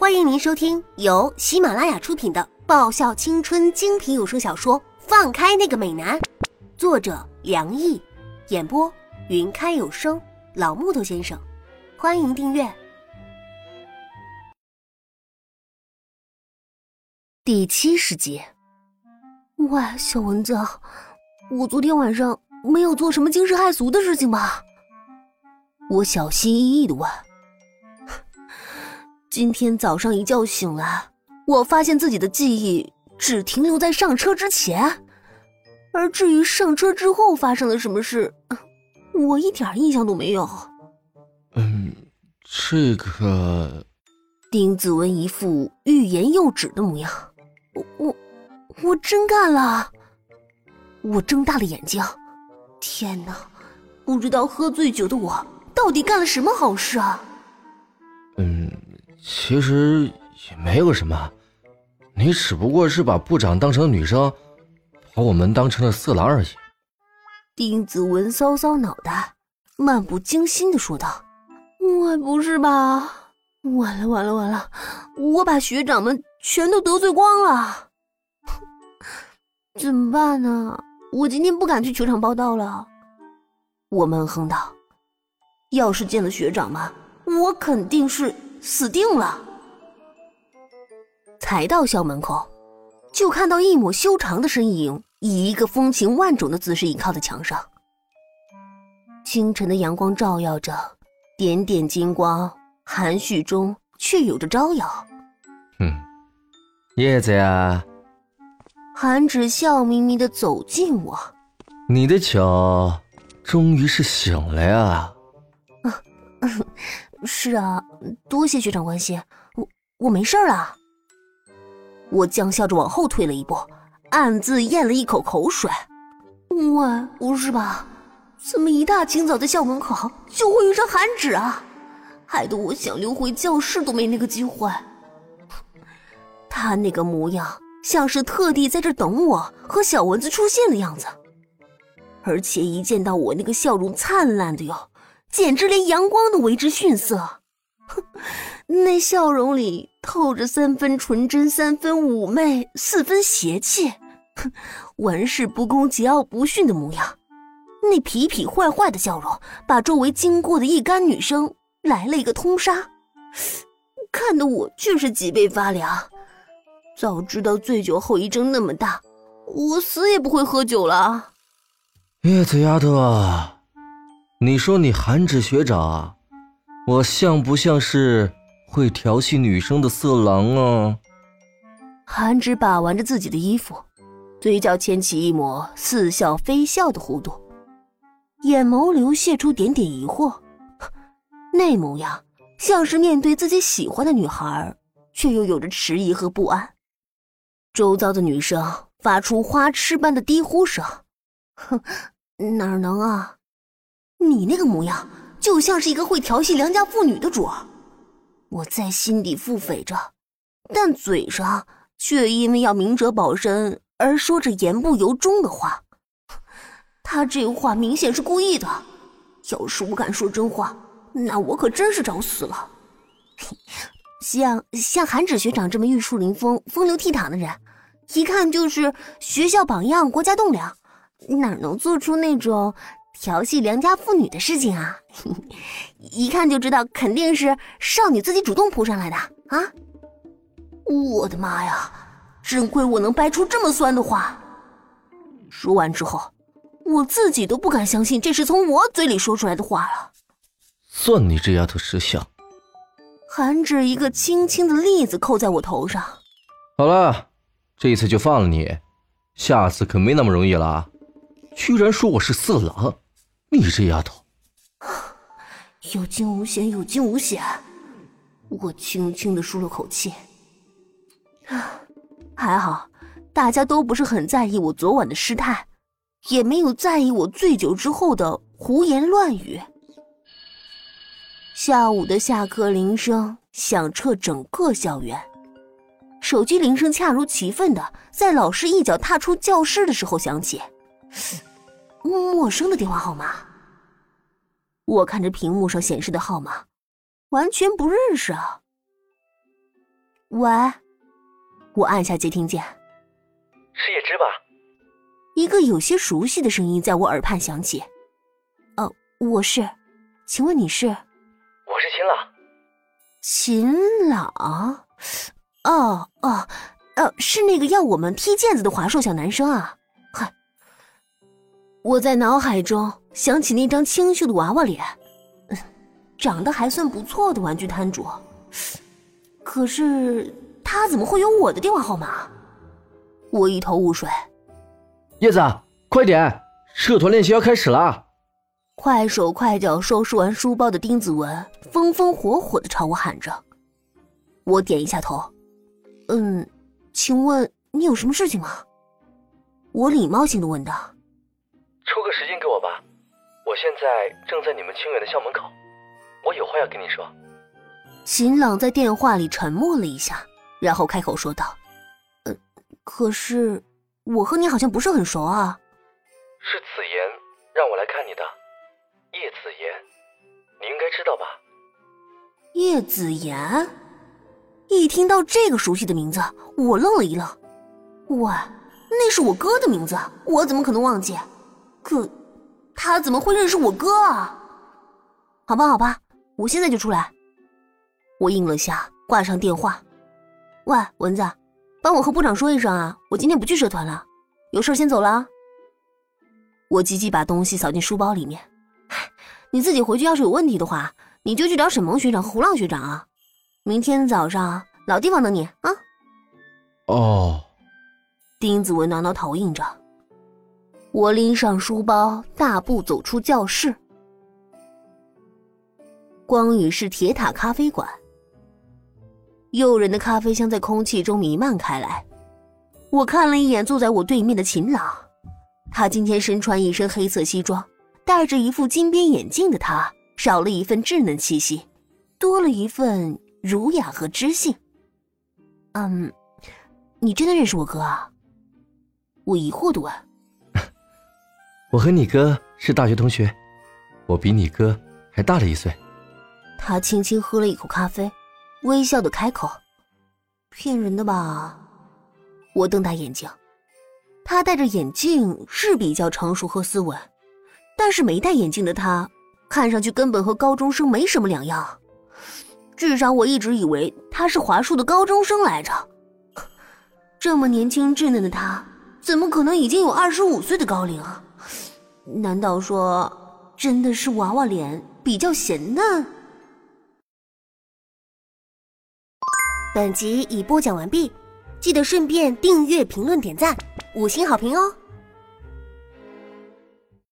欢迎您收听由喜马拉雅出品的爆笑青春精品有声小说《放开那个美男》，作者梁毅，演播云开有声老木头先生。欢迎订阅第七十集。喂，小蚊子，我昨天晚上没有做什么惊世骇俗的事情吧？我小心翼翼的问。今天早上一觉醒来，我发现自己的记忆只停留在上车之前，而至于上车之后发生了什么事，我一点印象都没有。嗯，这个……丁子文一副欲言又止的模样。我我我真干了！我睁大了眼睛，天哪！不知道喝醉酒的我到底干了什么好事啊？嗯。其实也没有什么，你只不过是把部长当成女生，把我们当成了色狼而已。丁子文搔搔脑袋，漫不经心的说道：“我不是吧？完了完了完了！我把学长们全都得罪光了，怎么办呢？我今天不敢去球场报道了。”我闷哼道：“要是见了学长们，我肯定是……”死定了！才到校门口，就看到一抹修长的身影，以一个风情万种的姿势倚靠在墙上。清晨的阳光照耀着，点点金光，含蓄中却有着招摇。嗯，叶子呀！韩芷笑眯眯的走近我，你的脚终于是醒了呀！是啊，多谢学长关心，我我没事了。我僵笑着往后退了一步，暗自咽了一口口水。喂，不是吧？怎么一大清早在校门口就会遇上韩芷啊？害得我想溜回教室都没那个机会。他那个模样，像是特地在这等我和小蚊子出现的样子，而且一见到我，那个笑容灿烂的哟。简直连阳光都为之逊色，哼，那笑容里透着三分纯真，三分妩媚，四分邪气，哼，玩世不恭，桀骜不驯的模样。那痞痞坏坏的笑容，把周围经过的一干女生来了一个通杀，看得我却是脊背发凉。早知道醉酒后遗症那么大，我死也不会喝酒了。叶子丫头啊！你说你韩芷学长啊，我像不像是会调戏女生的色狼啊？韩芷把玩着自己的衣服，嘴角牵起一抹似笑非笑的弧度，眼眸流泻出点点疑惑，那模样像是面对自己喜欢的女孩，却又有着迟疑和不安。周遭的女生发出花痴般的低呼声：“哼，哪能啊！”你那个模样，就像是一个会调戏良家妇女的主儿。我在心底腹诽着，但嘴上却因为要明哲保身而说着言不由衷的话。他这话明显是故意的。要是我敢说真话，那我可真是找死了。像像韩芷学长这么玉树临风、风流倜傥的人，一看就是学校榜样、国家栋梁，哪能做出那种……调戏良家妇女的事情啊，一看就知道肯定是少女自己主动扑上来的啊！我的妈呀，真亏我能掰出这么酸的话。说完之后，我自己都不敢相信这是从我嘴里说出来的话了。算你这丫头识相。韩芷一个轻轻的栗子扣在我头上。好了，这一次就放了你，下次可没那么容易了。居然说我是色狼！你这丫头，有惊无险，有惊无险。我轻轻的舒了口气，还好，大家都不是很在意我昨晚的失态，也没有在意我醉酒之后的胡言乱语。下午的下课铃声响彻整个校园，手机铃声恰如其分的在老师一脚踏出教室的时候响起。陌生的电话号码，我看着屏幕上显示的号码，完全不认识啊！喂，我按下接听键。是叶芝吧？一个有些熟悉的声音在我耳畔响起。哦，我是，请问你是？我是秦朗。秦朗？哦哦，呃，是那个要我们踢毽子的华硕小男生啊！嗨，我在脑海中想起那张清秀的娃娃脸，长得还算不错的玩具摊主。可是他怎么会有我的电话号码？我一头雾水。叶子，快点，社团练习要开始了。快手快脚收拾完书包的丁子文风风火火的朝我喊着。我点一下头，嗯，请问你有什么事情吗？我礼貌性的问道。抽个时间给我吧，我现在正在你们清远的校门口，我有话要跟你说。秦朗在电话里沉默了一下，然后开口说道：“呃，可是。”我和你好像不是很熟啊。是子言让我来看你的，叶子言，你应该知道吧？叶子言，一听到这个熟悉的名字，我愣了一愣。喂，那是我哥的名字，我怎么可能忘记？可他怎么会认识我哥啊？好吧，好吧，我现在就出来。我应了下，挂上电话。喂，蚊子。帮我和部长说一声啊，我今天不去社团了，有事先走了。我急急把东西扫进书包里面。你自己回去要是有问题的话，你就去找沈萌学长和胡浪学长啊。明天早上老地方等你啊。哦。丁子文挠挠头应着。我拎上书包，大步走出教室。光宇是铁塔咖啡馆。诱人的咖啡香在空气中弥漫开来。我看了一眼坐在我对面的秦朗，他今天身穿一身黑色西装，戴着一副金边眼镜的他，少了一份稚嫩气息，多了一份儒雅和知性。嗯，你真的认识我哥啊？我疑惑的问。我和你哥是大学同学，我比你哥还大了一岁。他轻轻喝了一口咖啡。微笑的开口：“骗人的吧？”我瞪大眼睛。他戴着眼镜是比较成熟和斯文，但是没戴眼镜的他，看上去根本和高中生没什么两样。至少我一直以为他是华硕的高中生来着。这么年轻稚嫩的他，怎么可能已经有二十五岁的高龄？难道说真的是娃娃脸比较咸嫩？本集已播讲完毕，记得顺便订阅、评论、点赞、五星好评哦！